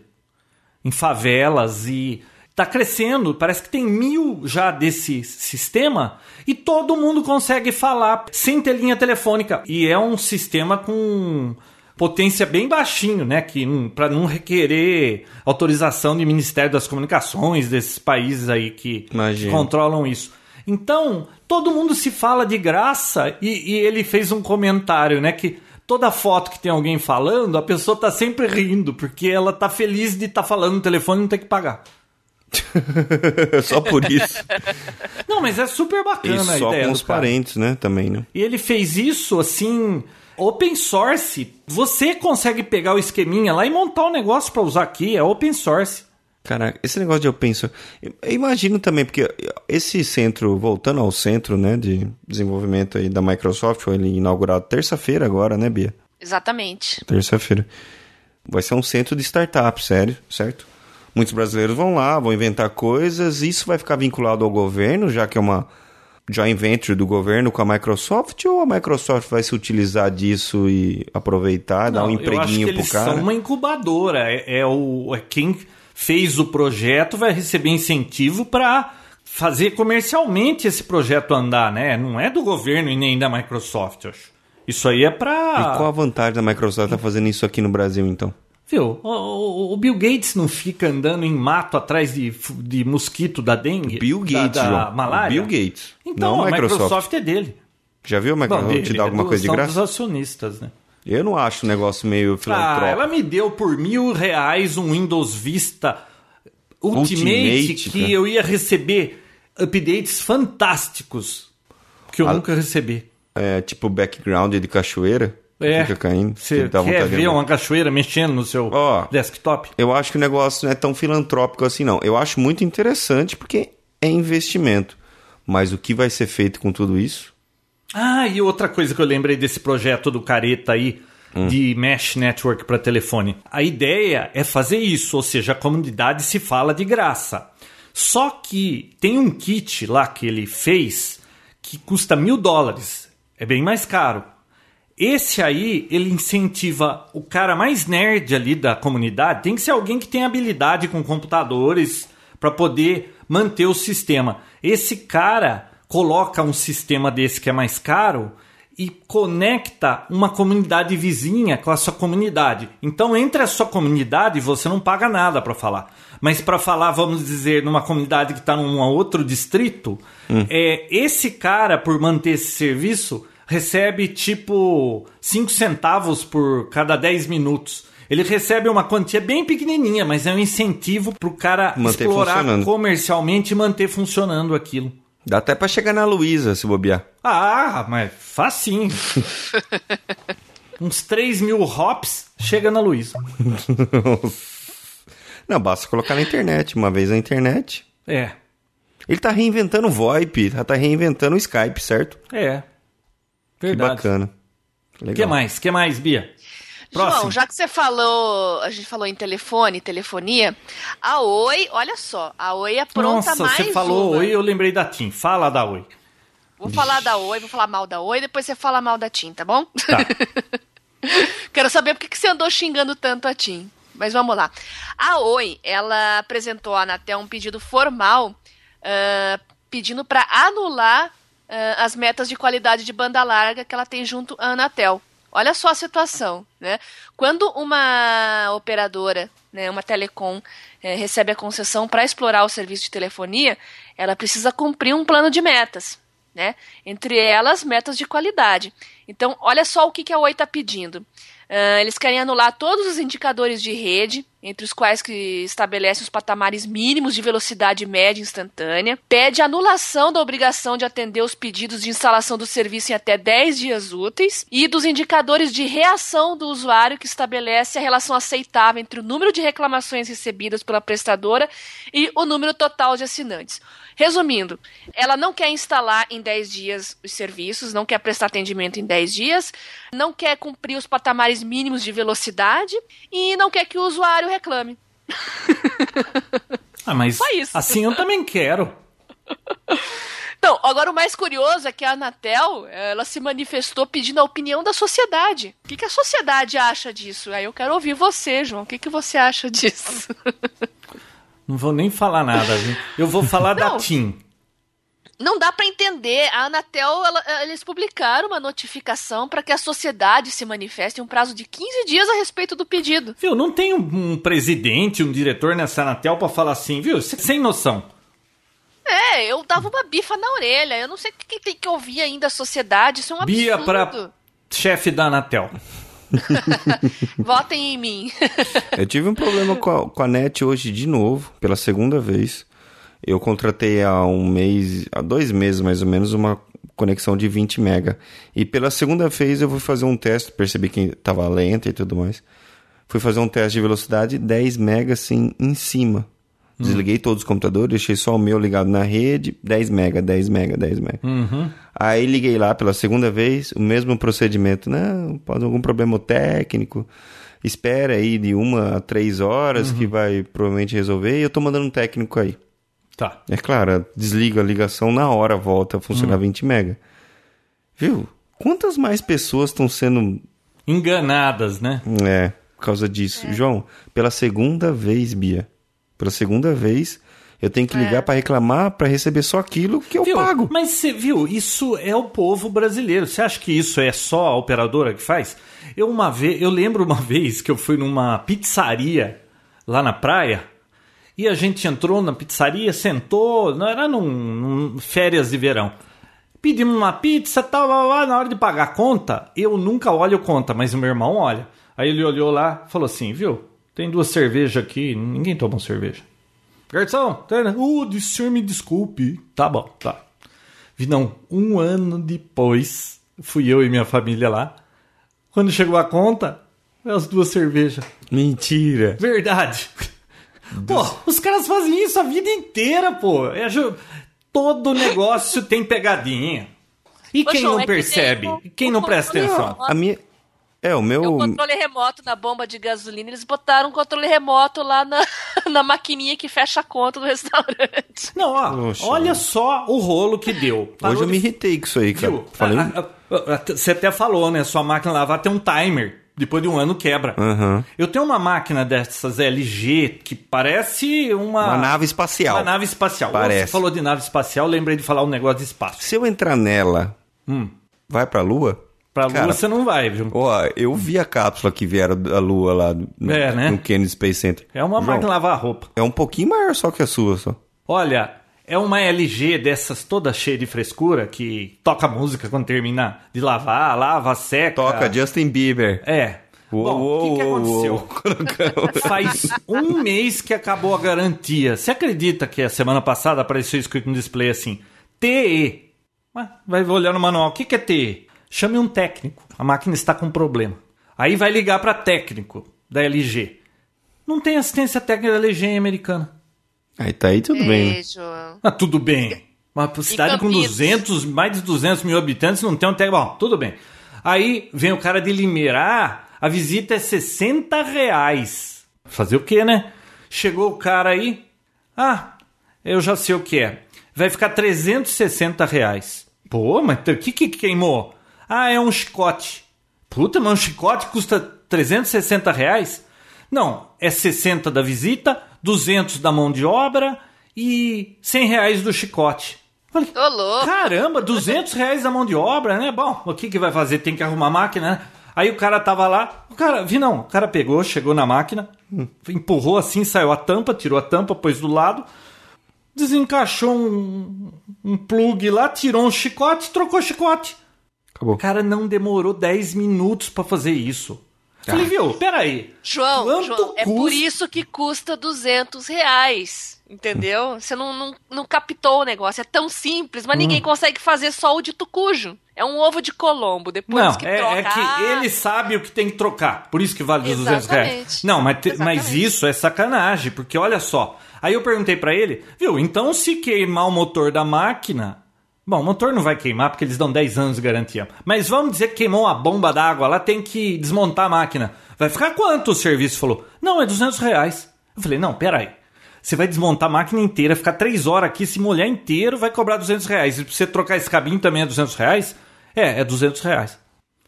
em favelas e está crescendo. Parece que tem mil já desse sistema e todo mundo consegue falar sem ter linha telefônica. E é um sistema com potência bem baixinho, né? Que para não requerer autorização do Ministério das Comunicações desses países aí que Imagina. controlam isso. Então, todo mundo se fala de graça e, e, ele fez um comentário, né? Que toda foto que tem alguém falando, a pessoa tá sempre rindo, porque ela tá feliz de estar tá falando no telefone e não ter que pagar. só por isso. Não, mas é super bacana e a só ideia com os parentes, né? Também, né? E ele fez isso assim. Open source. Você consegue pegar o esqueminha lá e montar um negócio para usar aqui. É open source. Cara, esse negócio de open source. Eu imagino também, porque esse centro, voltando ao centro né, de desenvolvimento aí da Microsoft, foi inaugurado terça-feira agora, né, Bia? Exatamente. Terça-feira. Vai ser um centro de startup, sério, certo? Muitos brasileiros vão lá, vão inventar coisas, isso vai ficar vinculado ao governo, já que é uma joint venture do governo com a Microsoft, ou a Microsoft vai se utilizar disso e aproveitar, Não, dar um empreguinho pro cara? São uma incubadora, é, é o é quem fez o projeto vai receber incentivo para fazer comercialmente esse projeto andar, né? Não é do governo e nem da Microsoft, acho. Isso aí é para. E qual a vantagem da Microsoft estar tá fazendo isso aqui no Brasil, então? Viu? O, o, Bill Gates não fica andando em mato atrás de, de mosquito da dengue? Bill Gates, da, da malária? Bill Gates. Então, não a Microsoft. Microsoft é dele. Já viu a Microsoft dele, te dar alguma é coisa de graça? São dos acionistas, né? Eu não acho um negócio meio filantrópico. Ah, ela me deu por mil reais um Windows Vista Ultimate, Ultimate que cara. eu ia receber updates fantásticos que eu ah, nunca recebi. É tipo background de cachoeira. É, fica caindo. Você quer ver uma cachoeira mexendo no seu oh, desktop? Eu acho que o negócio não é tão filantrópico assim, não. Eu acho muito interessante porque é investimento. Mas o que vai ser feito com tudo isso? Ah, e outra coisa que eu lembrei desse projeto do Careta aí, hum. de Mesh Network para telefone. A ideia é fazer isso, ou seja, a comunidade se fala de graça. Só que tem um kit lá que ele fez que custa mil dólares. É bem mais caro. Esse aí, ele incentiva o cara mais nerd ali da comunidade. Tem que ser alguém que tem habilidade com computadores para poder manter o sistema. Esse cara coloca um sistema desse que é mais caro e conecta uma comunidade vizinha com a sua comunidade. Então, entre a sua comunidade, você não paga nada para falar. Mas para falar, vamos dizer, numa comunidade que está num outro distrito, hum. é esse cara, por manter esse serviço, recebe tipo 5 centavos por cada 10 minutos. Ele recebe uma quantia bem pequenininha, mas é um incentivo para o cara manter explorar comercialmente e manter funcionando aquilo. Dá até para chegar na Luísa, se bobear. Ah, mas facinho. Uns 3 mil hops, chega na Luísa. Não, basta colocar na internet. Uma vez na internet. É. Ele tá reinventando o VoIP, tá reinventando o Skype, certo? É. Verdade. Que bacana. O que mais? que mais, Bia? Próximo. João, já que você falou, a gente falou em telefone, telefonia, a Oi, olha só, a Oi é pronta Nossa, mais você falou uma. Oi, eu lembrei da TIM. Fala da Oi. Vou falar da Oi, vou falar mal da Oi, depois você fala mal da TIM, tá bom? Tá. Quero saber por que você andou xingando tanto a TIM. Mas vamos lá. A Oi, ela apresentou à Anatel um pedido formal ah, pedindo para anular as metas de qualidade de banda larga que ela tem junto à Anatel. Olha só a situação, né? Quando uma operadora, né, uma telecom, eh, recebe a concessão para explorar o serviço de telefonia, ela precisa cumprir um plano de metas, né? Entre elas, metas de qualidade. Então, olha só o que, que a Oi está pedindo. Ah, eles querem anular todos os indicadores de rede, entre os quais que estabelecem os patamares mínimos de velocidade média instantânea, pede anulação da obrigação de atender os pedidos de instalação do serviço em até 10 dias úteis e dos indicadores de reação do usuário que estabelece a relação aceitável entre o número de reclamações recebidas pela prestadora e o número total de assinantes. Resumindo, ela não quer instalar em 10 dias os serviços, não quer prestar atendimento em 10 dias, não quer cumprir os patamares mínimos de velocidade e não quer que o usuário reclame. Ah, mas Só isso. assim eu também quero. Então, agora o mais curioso é que a Anatel, ela se manifestou pedindo a opinião da sociedade. O que, que a sociedade acha disso? Aí eu quero ouvir você, João. O que, que você acha disso? Não vou nem falar nada, viu? Eu vou falar da Não. TIM. Não dá pra entender. A Anatel, ela- eles publicaram uma notificação para que a sociedade se manifeste em um prazo de 15 dias a respeito do pedido. Viu, não tem um, um presidente, um diretor nessa Anatel pra falar assim, viu? Sem noção. É, eu dava uma bifa na orelha. Eu não sei o que que tem que ouvir ainda a sociedade. Isso é um Bia absurdo. pra chefe da Anatel. Votem em mim. Eu tive um problema com a, com a net hoje de novo, pela segunda vez. Eu contratei há um mês, há dois meses mais ou menos, uma conexão de 20 mega. E pela segunda vez eu fui fazer um teste, percebi que estava lenta e tudo mais. Fui fazer um teste de velocidade, 10 mega assim em cima. Desliguei todos os computadores, deixei só o meu ligado na rede, 10 mega, 10 mega, 10 mega. Aí liguei lá pela segunda vez, o mesmo procedimento. Não, pode algum problema técnico. Espera aí de uma a três horas que vai provavelmente resolver. E eu tô mandando um técnico aí. Tá. É claro, desliga a ligação na hora, volta a funcionar 20 mega. Viu? Quantas mais pessoas estão sendo. Enganadas, né? É, por causa disso. João, pela segunda vez, Bia. Pela segunda vez, eu tenho que ligar pra reclamar pra receber só aquilo que eu Viu? pago. Mas você viu, isso é o povo brasileiro. Você acha que isso é só a operadora que faz? Eu uma vez, eu lembro uma vez que eu fui numa pizzaria lá na praia e a gente entrou na pizzaria, sentou, não era num, num férias de verão. Pedimos uma pizza, tal, lá, lá, na hora de pagar a conta, eu nunca olho conta, mas o meu irmão olha. Aí ele olhou lá, falou assim, viu? Tem duas cervejas aqui, ninguém toma cerveja. Garçom, tá, né? Uh, o senhor me desculpe. Tá bom, tá. Vi, Não, um ano depois, fui eu e minha família lá. Quando chegou a conta, as duas cervejas. Mentira. Verdade. Pô, os caras fazem isso a vida inteira, pô. É Todo negócio tem pegadinha. E Ô, quem João, não é que percebe? tem o- E quem o não presta atenção? A minha. É, o meu. O controle remoto na bomba de gasolina, eles botaram um controle remoto lá na, na maquininha que fecha a conta do restaurante. Não, ó, Poxa. olha só o rolo que deu. Parou Hoje eu de me irritei com isso aí, cara. Viu? Falei. Você até falou, né? Sua máquina lá vai ter um timer. Depois de um ano quebra. Aham. Eu tenho uma máquina dessas LG que parece uma. Uma nave espacial. Uma nave espacial. Parece. Você falou de nave espacial, lembrei de falar um negócio de espaço. Se eu entrar nela, vai pra Lua? Pra Lua Cara, você não vai, viu? Ó, eu vi a cápsula que vieram da Lua lá no, É, né? no Kennedy Space Center. É uma João, máquina de lavar roupa. É um pouquinho maior só que a sua, só. Olha, é uma LG dessas toda cheia de frescura que toca música quando termina de lavar, lava, seca. Toca Justin Bieber. É. Bom, o que, que aconteceu? Faz um mês que acabou a garantia. Você acredita que a semana passada apareceu escrito no display assim: TE? Vai olhar no manual. O que, que é TE? Chame um técnico. A máquina está com problema. Aí vai ligar para técnico da LG. Não tem assistência técnica da LG americana. Aí tá aí tudo bem, né? Ei, João. Ah, tudo bem. Uma cidade com Campinas. 200, mais de 200 mil habitantes não tem um técnico. Bom, tudo bem. Aí vem o cara de Limeira, a visita é 60 reais. Fazer o quê, né? Chegou o cara aí. Ah, eu já sei o que é. Vai ficar 360 reais. Pô, mas o que, que queimou? Ah, é um chicote. Puta, mas um chicote custa 360 reais? Não, é 60 da visita, 200 da mão de obra e 100 reais do chicote. Falei, Ô, louco. caramba, 200 reais da mão de obra, né? Bom, o que, que vai fazer? Tem que arrumar a máquina, né? Aí o cara tava lá, o cara, vi não, o cara pegou, chegou na máquina, empurrou assim, saiu a tampa, tirou a tampa, pôs do lado, desencaixou um, um plug lá, tirou um chicote, trocou o chicote. Acabou. O cara não demorou 10 minutos pra fazer isso. Falei, viu, peraí. João, Quanto João, é por isso que custa 200 reais. Entendeu? Você não, não, não captou o negócio. É tão simples, mas Hum. ninguém consegue fazer só o de tucujo. É um ovo de Colombo. Depois Não, que é, troca. é que ah, ele sabe o que tem que trocar. Por isso que vale os 200 reais. Não, mas, te- mas isso é sacanagem, porque olha só. Aí eu perguntei pra ele, viu, então se queimar o motor da máquina. Bom, o motor não vai queimar porque eles dão 10 anos de garantia. Mas vamos dizer que queimou uma bomba d'água, lá tem que desmontar a máquina. Vai ficar quanto o serviço? Falou, não, é 200 reais. Eu falei, não, peraí. Você vai desmontar a máquina inteira, ficar 3 horas aqui, se molhar inteiro, vai cobrar 200 reais. E pra você trocar esse cabinho também é 200 reais? É, é 200 reais.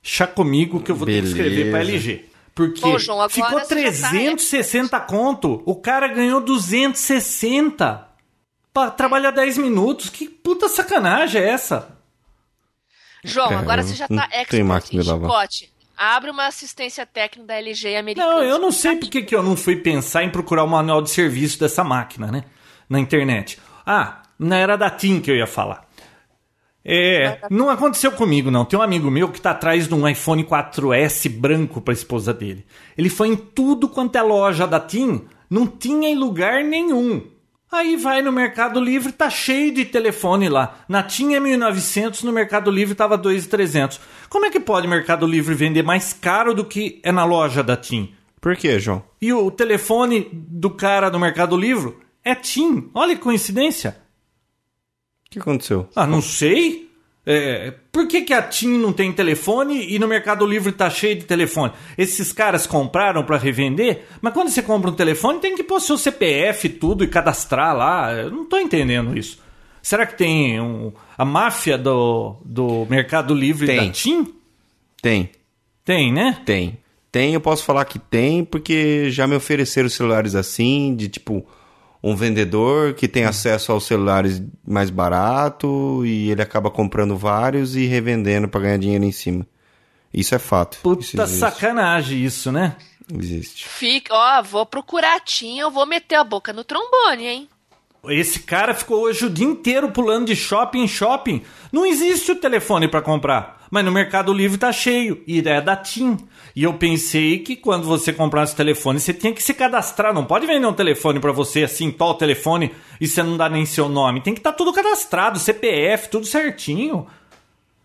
Chá comigo que eu vou ter que escrever pra Beleza. LG. Porque Bom, João, ficou você já tá 360 conto. O cara ganhou 260 pra trabalhar 10 minutos. Que puta sacanagem é essa? João, Cara, agora você já tá expert em chicote. Abre uma assistência técnica da LG americana. Não, eu não sei porque que eu não fui pensar em procurar o manual de serviço dessa máquina, né? Na internet. Ah, na era da TIM que eu ia falar. É, não aconteceu comigo, não. Tem um amigo meu que tá atrás de um iPhone 4S branco pra esposa dele. Ele foi em tudo quanto é loja da TIM, não tinha em lugar nenhum. Aí vai no Mercado Livre, tá cheio de telefone lá. Na TIM é 1.900, no Mercado Livre tava 2.300. Como é que pode o Mercado Livre vender mais caro do que é na loja da TIM? Por quê, João? E o telefone do cara do Mercado Livre é TIM. Olha que coincidência. O que aconteceu? Ah, não sei. É, por que, que a TIM não tem telefone e no Mercado Livre tá cheio de telefone? Esses caras compraram para revender, mas quando você compra um telefone tem que pôr seu CPF e tudo e cadastrar lá. Eu não tô entendendo isso. Será que tem um- a máfia do, do Mercado Livre Tem. da TIM? Tem, Tem, né? tem. Tem, eu posso falar que tem, porque já me ofereceram celulares assim, de tipo, um vendedor que tem acesso aos celulares mais barato e ele acaba comprando vários e revendendo pra ganhar dinheiro em cima. Isso é fato. Isso Puta existe. sacanagem isso, né? Existe. Fica, ó, vou procurar a Tim, eu vou meter a boca no trombone, hein? Esse cara ficou hoje o dia inteiro pulando de shopping em shopping. Não existe o telefone para comprar, mas no Mercado Livre tá cheio e é da TIM. E eu pensei que quando você comprasse o telefone, você tinha que se cadastrar. Não pode vender um telefone para você assim, tal telefone, e você não dá nem seu nome. Tem que estar tudo cadastrado, CPF, tudo certinho.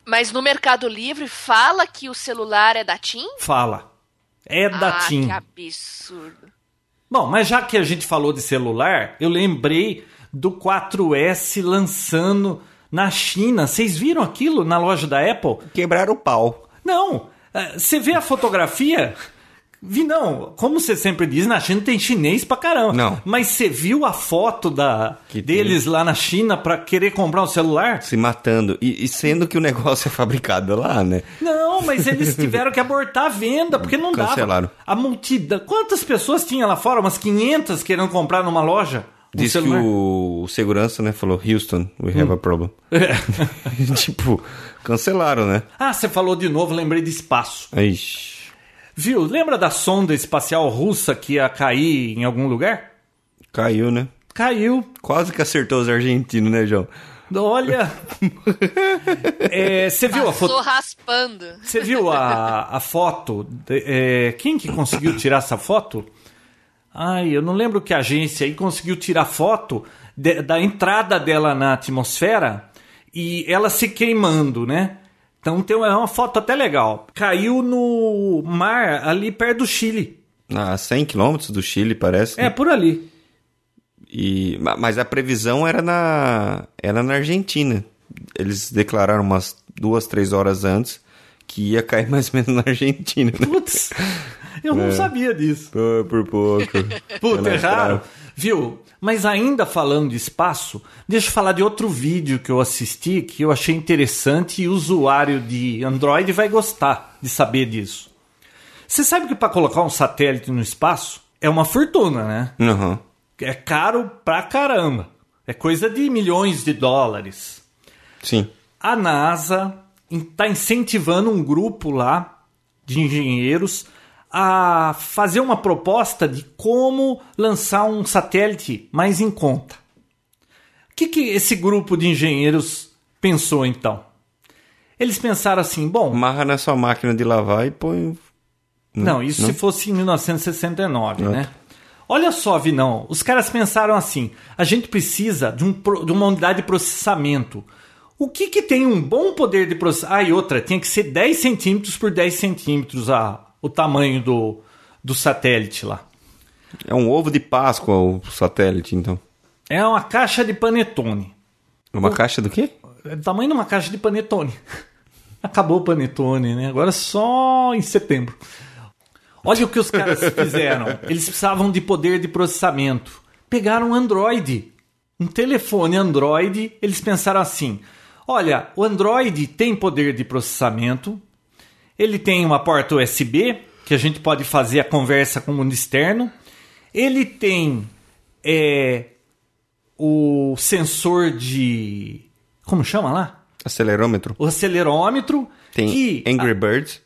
Mas no Mercado Livre fala que o celular é da TIM? Fala. É da ah, TIM. que absurdo. Bom, mas já que a gente falou de celular, eu lembrei do 4S lançando na China. Vocês viram aquilo na loja da Apple? Quebraram o pau. Não. eh, Você vê a fotografia? Vi não, como você sempre diz, na China tem chinês pra caramba. Não. Mas você viu a foto da Que deles lá na China pra querer comprar um celular? Se matando. E, e sendo que o negócio é fabricado lá, né? Não, mas eles tiveram que abortar a venda, porque não Cancelaram. dava. A multidão. Quantas pessoas tinha lá fora? Umas 500 querendo comprar numa loja? Diz que o, o segurança, né, falou, Houston, we have a problem. tipo, cancelaram, né? Ah, você falou de novo, lembrei de espaço. Ixi. Viu? Lembra da sonda espacial russa que ia cair em algum lugar? Caiu, né? Caiu. Quase que acertou os argentinos, né, João? Olha. É, Você viu a foto? raspando. Você viu a, a foto? de- é, quem que conseguiu tirar essa foto? Ai, eu não lembro que agência aí conseguiu tirar foto de- da entrada dela na atmosfera e ela se queimando, né? Então tem uma, é uma foto até legal. Caiu no mar ali perto do Chile. A 100 quilômetros do Chile, parece. É, né? por ali. E, ma- mas a previsão era na, era na Argentina. Eles declararam umas duas, três horas antes que ia cair mais ou menos na Argentina. Né? Putz, eu não sabia disso. Pô, por pouco. Puta, é raro. Viu? Mas ainda falando de espaço, deixa eu falar de outro vídeo que eu assisti que eu achei interessante e o usuário de Android vai gostar de saber disso. Você sabe que para colocar um satélite no espaço é uma fortuna, né? Uhum. É caro pra caramba. É coisa de milhões de dólares. Sim. A NASA está incentivando um grupo lá de engenheiros a fazer uma proposta de como lançar um satélite mais em conta. O que, que esse grupo de engenheiros pensou então? Eles pensaram assim: bom. Marra na sua máquina de lavar e põe. Não, isso se fosse em 1969, né? Olha só, Vinão, os caras pensaram assim: a gente precisa de, um, de uma unidade de processamento. O que, que tem um bom poder de processamento? Ah, e outra, tinha que ser 10 centímetros por 10 centímetros a, o tamanho do, do satélite lá. É um ovo de Páscoa o satélite, então. É uma caixa de panetone. Uma o, caixa do quê? É o tamanho de uma caixa de panetone. Acabou o panetone, né? Agora só em setembro. Olha o que os caras fizeram. Eles precisavam de poder de processamento. Pegaram um Android, um telefone Android. Eles pensaram assim: olha, o Android tem poder de processamento, ele tem uma porta USB, que a gente pode fazer a conversa com o mundo externo. Ele tem é, o sensor de. Como chama lá? Acelerômetro. O acelerômetro. Tem que, Angry Birds.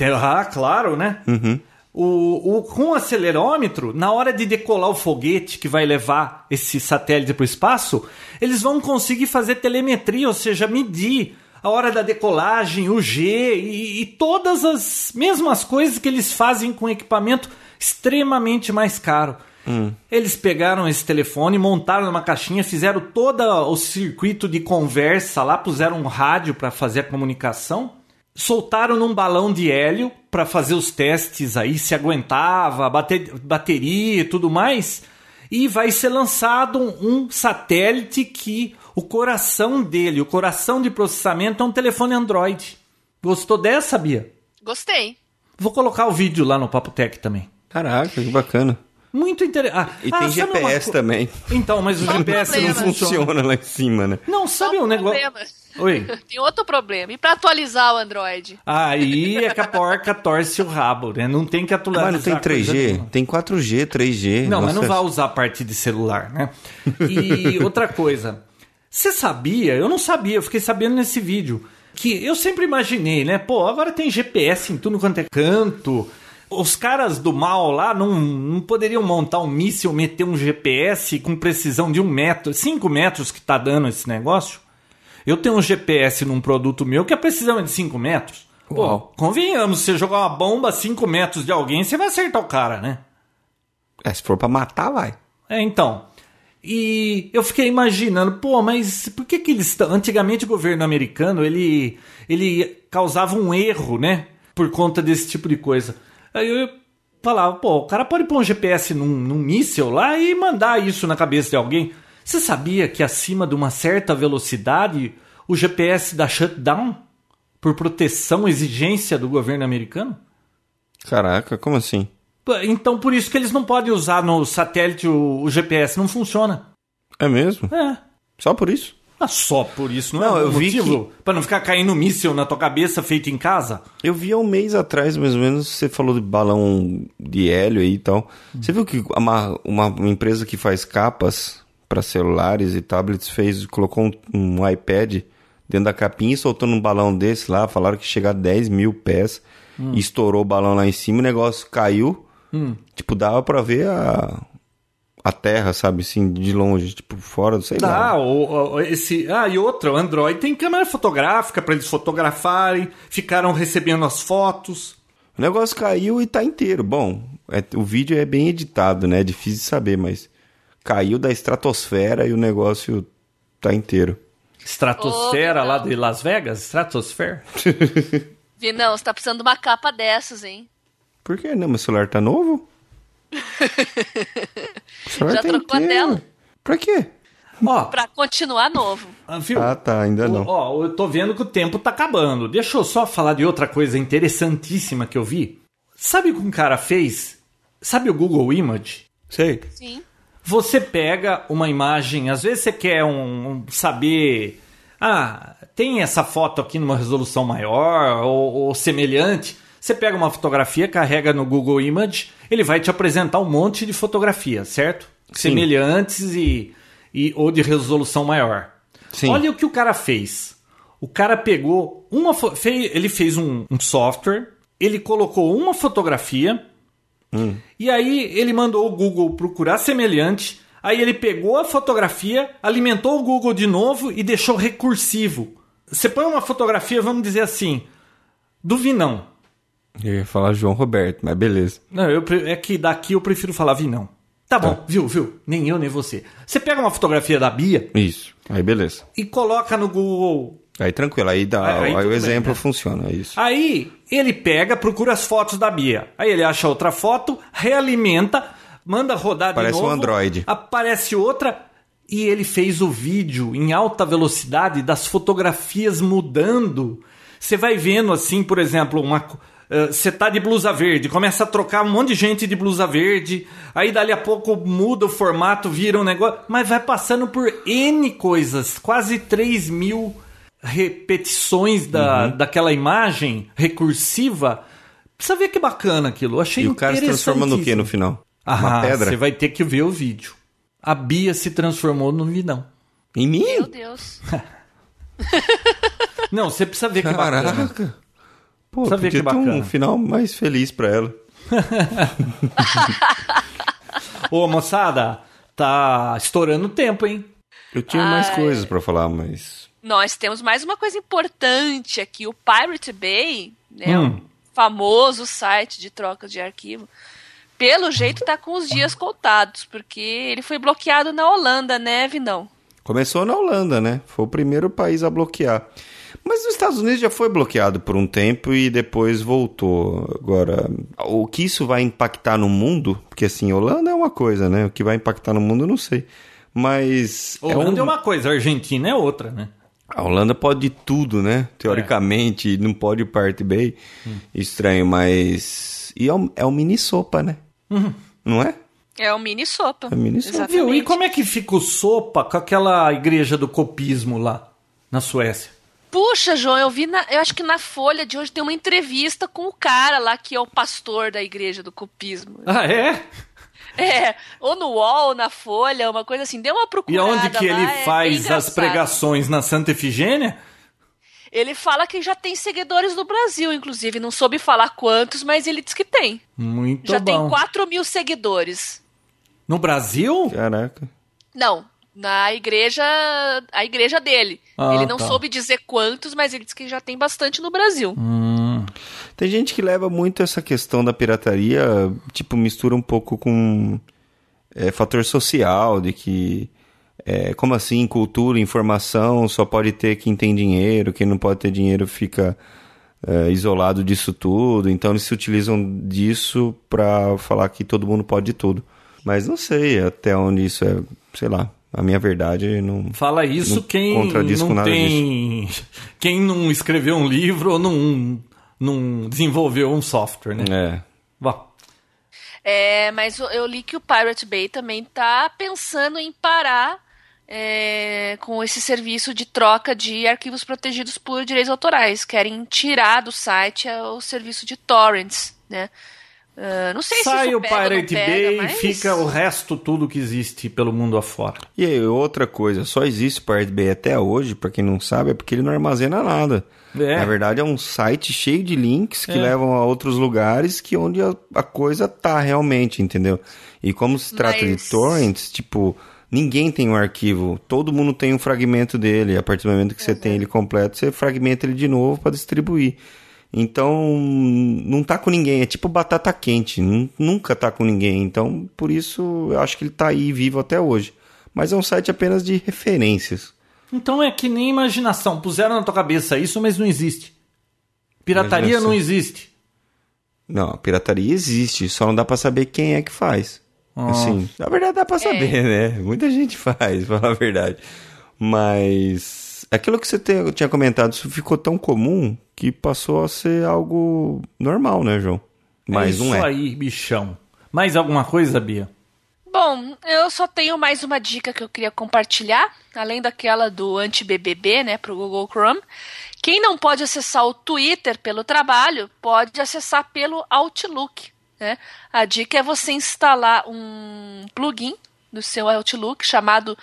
Ah, claro, né? Uhum. O, o, com o acelerômetro, na hora de decolar o foguete que vai levar esse satélite para o espaço, eles vão conseguir fazer telemetria, ou seja, medir a hora da decolagem, o G e, e todas as mesmas coisas que eles fazem com equipamento extremamente mais caro. Hum. Eles pegaram esse telefone, montaram numa caixinha, fizeram todo o circuito de conversa lá, puseram um rádio para fazer a comunicação, soltaram num balão de hélio para fazer os testes aí, se aguentava, bater, bateria e tudo mais. E vai ser lançado um satélite que o coração dele, o coração de processamento é um telefone Android. Gostou dessa, Bia? Gostei. Vou colocar o vídeo lá no Papo Tech também. Caraca, que bacana. Muito interessante. Ah, e tem ah, GPS uma... também. Então, mas o Só GPS não funciona lá em cima, né? Não, sabe um, um negócio. Oi. Tem outro problema. E para atualizar o Android? Aí é que a porca torce o rabo, né? Não tem que atualizar. Mas não tem 3G? Tem 4G, 3G. Não, Nossa. mas não vai usar a parte de celular, né? E outra coisa. Você sabia? Eu não sabia, eu fiquei sabendo nesse vídeo. Que eu sempre imaginei, né? Pô, agora tem GPS em tudo quanto é canto. Os caras do mal lá não, não poderiam montar um míssil, meter um GPS com precisão de um metro, cinco metros que tá dando esse negócio? Eu tenho um GPS num produto meu que a precisão é de 5 metros. Pô, Uau. convenhamos, você jogar uma bomba a 5 metros de alguém, você vai acertar o cara, né? É, se for pra matar, vai. É, então. E eu fiquei imaginando, pô, mas por que que eles. Antigamente o governo americano, ele, ele causava um erro, né? Por conta desse tipo de coisa. Aí eu falava, pô, o cara pode pôr um GPS num, num míssil lá e mandar isso na cabeça de alguém. Você sabia que acima de uma certa velocidade o GPS dá shutdown? Por proteção, exigência do governo americano? Caraca, como assim? Então por isso que eles não podem usar no satélite o, o GPS, não funciona. É mesmo? É. Só por isso? Ah, só por isso, não, é não é eu motivo que... para não ficar caindo míssil na tua cabeça feito em casa? Eu vi há um mês atrás, mais ou menos, você falou de balão de hélio aí e tal. Hum. Você viu que uma, uma empresa que faz capas para celulares e tablets fez, colocou um, um, iPad dentro da capinha e soltou um balão desse lá, falaram que chega a 10 mil pés hum. estourou o balão lá em cima, o negócio caiu Hum. Tipo, dava pra ver a, a Terra, sabe, assim, de longe, tipo, fora do sei Dá, lá. o, o, esse, ah, e outra, o Android tem câmera fotográfica para eles fotografarem, ficaram recebendo as fotos. O negócio caiu e tá inteiro. Bom, é, o vídeo é bem editado, né? É difícil de saber, mas caiu da estratosfera e o negócio tá inteiro. Estratosfera oh, lá de Las Vegas? Estratosfera? Vinão, você tá precisando de uma capa dessas, hein? Por que não? Meu celular tá novo? Já tá trocou inteiro. a tela? Pra quê? Ó, pra continuar novo. Ah, viu? ah tá, ainda não. Ó, eu tô vendo que o tempo tá acabando. Deixa eu só falar de outra coisa interessantíssima que eu vi. Sabe o que um cara fez? Sabe o Google Image? Sei. Sim. Você pega uma imagem, às vezes você quer um, um saber. Ah, tem essa foto aqui numa resolução maior ou, ou semelhante. Você pega uma fotografia, carrega no Google Image, ele vai te apresentar um monte de fotografias, certo? Sim. Semelhantes e, e ou de resolução maior. Sim. Olha o que o cara fez. O cara pegou uma. fei- Ele fez um, um software, ele colocou uma fotografia, e aí ele mandou o Google procurar semelhante. Aí ele pegou a fotografia, alimentou o Google de novo e deixou recursivo. Você põe uma fotografia, vamos dizer assim, do Vinão. Eu ia falar João Roberto, mas beleza. Não, eu, é que daqui eu prefiro falar Vinão. Tá bom, Tá. viu, viu? Nem eu, nem você. Você pega uma fotografia da Bia Isso. Aí beleza. e coloca no Google Aí tranquilo, aí, dá, Aí- aí o bem, exemplo né? funciona, é isso. Aí ele pega, procura as fotos da Bia. Aí ele acha outra foto, realimenta, manda rodar Parece de um novo. Android. Aparece outra e ele fez o vídeo em alta velocidade das fotografias mudando. Você vai vendo assim, por exemplo, uma co- eh, você tá de blusa verde, começa a trocar um monte de gente de blusa verde, aí dali a pouco muda o formato, vira um negócio, mas vai passando por N coisas, quase 3 mil repetições da, Uhum. daquela imagem recursiva. Precisa ver que bacana aquilo. Eu achei E o cara se transforma no que no final? Ah, Uma pedra? Você vai ter que ver o vídeo. A Bia se transformou no Vinão. Em mim? Meu Deus. Não, você precisa ver que bacana. Pô, ver podia que ter um bacana. final mais feliz pra ela. Ô, moçada, tá estourando o tempo, hein? Eu tinha mais Ai. coisas pra falar, mas... Nós temos mais uma coisa importante aqui. O Pirate Bay, né, Hum. um famoso site de troca de arquivo, pelo jeito tá com os dias contados, porque ele foi bloqueado na Holanda, né, Vinão? Começou na Holanda, né? Foi o primeiro país a bloquear. Mas nos Estados Unidos já foi bloqueado por um tempo e depois voltou. Agora, o que isso vai impactar no mundo? Porque assim, Holanda é uma coisa, né? O que vai impactar no mundo eu não sei. Mas. Holanda é, um- uma coisa, a Argentina é outra, né? A Holanda pode tudo, né? Teoricamente, não pode o Pirate Bay. Estranho, mas. E é um, é um mini sopa, né? Não é? É o mini sopa. É mini sopa. Exatamente. Viu? E como é que fica o sopa com aquela igreja do copismo lá na Suécia? Puxa, João, eu vi na, eu acho que na Folha de hoje tem uma entrevista com o cara lá que é o pastor da igreja do copismo. Ah, é? É, ou no UOL, ou na Folha, uma coisa assim. Deu uma E procurada onde que lá, ele é faz as pregações? Na Santa Efigênia? Ele fala que já tem seguidores no Brasil, inclusive. Não soube falar quantos, mas ele diz que tem. Muito já bom. tem 4 mil seguidores. No Brasil? Caraca. Não, na igreja. A igreja dele. Ah, ele não tá. soube dizer quantos, mas ele diz que já tem bastante no Brasil. Hum. Tem gente que leva muito essa questão da pirataria, tipo, mistura um pouco com é, fator social, de que. é, como assim, cultura, informação, só pode ter quem tem dinheiro, quem não pode ter dinheiro fica é, isolado disso tudo. Então eles se utilizam disso pra falar que todo mundo pode tudo. Mas não sei até onde isso é, sei lá, a minha verdade não. Fala isso Não quem contradiz com não nada tem. Quem não escreveu um livro ou não, não desenvolveu um software, né? É. Bom, É, mas eu- eu li que o Pirate Bay também tá pensando em parar é, com esse serviço de troca de arquivos protegidos por direitos autorais. Querem tirar do site é, o serviço de torrents, né? Ah, não sei se sai isso o Pirate pega, Bay e mas... fica o resto tudo que existe pelo mundo afora. E aí, outra coisa, só existe o Pirate Bay até hoje, pra quem não sabe, é porque ele não armazena nada. É. Na verdade, é um site cheio de links que É. levam a outros lugares que onde a, a coisa tá realmente, entendeu? E como se trata Mas- de torrents, tipo, ninguém tem um arquivo, todo mundo tem um fragmento dele. A partir do momento que você tem ele completo, você fragmenta ele de novo para distribuir. Então, não tá com ninguém, é tipo batata quente, nun- nunca tá com ninguém. Então, por isso, eu acho que ele tá aí vivo até hoje. Mas é um site apenas de referências. Então é que nem imaginação. Puseram na tua cabeça isso, mas não existe. Pirataria Imaginação. não existe. Não, a pirataria existe, só não dá pra saber quem é que faz. Ah. Assim, na verdade dá pra saber, né? Muita gente faz, pra falar a verdade. Mas aquilo que você te- tinha comentado, isso ficou tão comum que passou a ser algo normal, né, João? Mas é não isso é. aí, bichão. Mais alguma coisa, Bia? Bom, eu só tenho mais uma dica que eu queria compartilhar, além daquela do anti-BBB, né, pro Google Chrome. Quem não pode acessar o Twitter pelo trabalho, pode acessar pelo Outlook, né? A dica é você instalar um plugin no seu Outlook chamado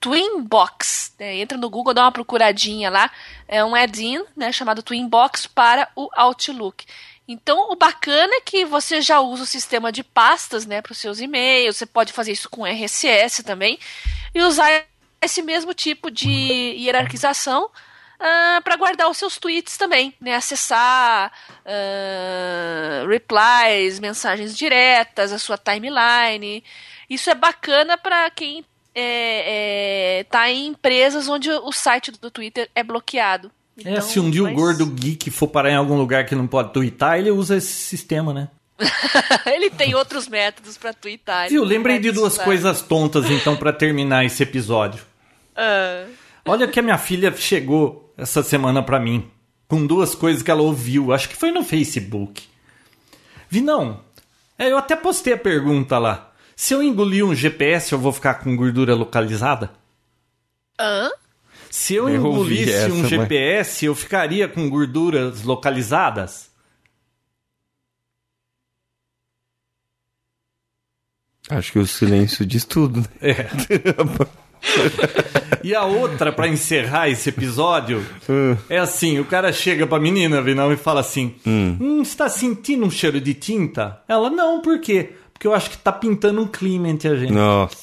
Twinbox. Né? Entra no Google, dá uma procuradinha lá. É um add-in né, chamado Twinbox para o Outlook. Então, o bacana é que você já usa o sistema de pastas né, para os seus e-mails. Você pode fazer isso com RSS também. E usar esse mesmo tipo de hierarquização uh, para guardar os seus tweets também. Né? Acessar uh, replies, mensagens diretas, a sua timeline. Isso é bacana para quem é, é, tá em empresas onde o site do Twitter é bloqueado. Então, é, se um dia mas... o gordo geek for parar em algum lugar que não pode twittar, ele usa esse sistema, né? ele tem outros métodos para twittar. Viu, lembrei de duas coisas tontas, então, para terminar esse episódio. Uh... Olha que a minha filha chegou essa semana para mim com duas coisas que ela ouviu, acho que foi no Facebook. Vi, não. É, eu até postei a pergunta lá. Se eu engolir um GPS, eu vou ficar com gordura localizada? Hã? Se eu, eu engolisse essa, um GPS, eu ficaria com gorduras localizadas? Acho que o silêncio diz tudo. Né? É. e a outra, para encerrar esse episódio, hum. é assim: o cara chega pra menina, Vinão, e fala assim: hum. hum, você tá sentindo um cheiro de tinta? Ela, não, por quê? Porque eu acho que tá pintando um clima entre a gente. Nossa.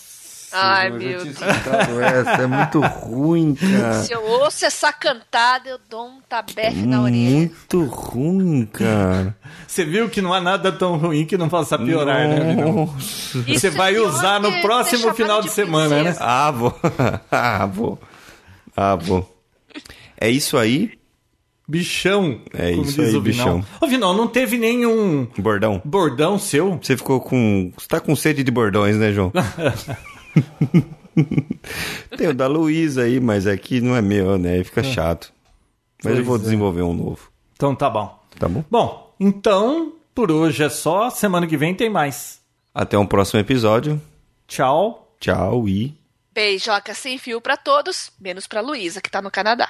Ai, meu Deus. Essa. É muito ruim, cara. Se eu ouço essa cantada, eu dou um tabefe na orelha. Muito ruim, cara. Você viu que não há nada tão ruim que não possa piorar, Nossa. né, Nossa. Você vai é usar no próximo final de, de semana, né? Ah, vou. ah, vou. Ah, vou. É isso aí. Bichão. É isso aí, bichão. Ô, Vinão, não teve nenhum. Bordão. Bordão seu? Você ficou com. Você tá com sede de bordões, né, João? Tem o da Luísa aí, mas aqui não é meu, né? Aí fica é. chato. Mas pois eu vou é. desenvolver um novo. Então tá bom. Tá bom? Bom, então, por hoje é só. Semana que vem tem mais. Até um próximo episódio. Tchau. Tchau e. Beijoca sem fio para todos, menos pra Luísa, que tá no Canadá.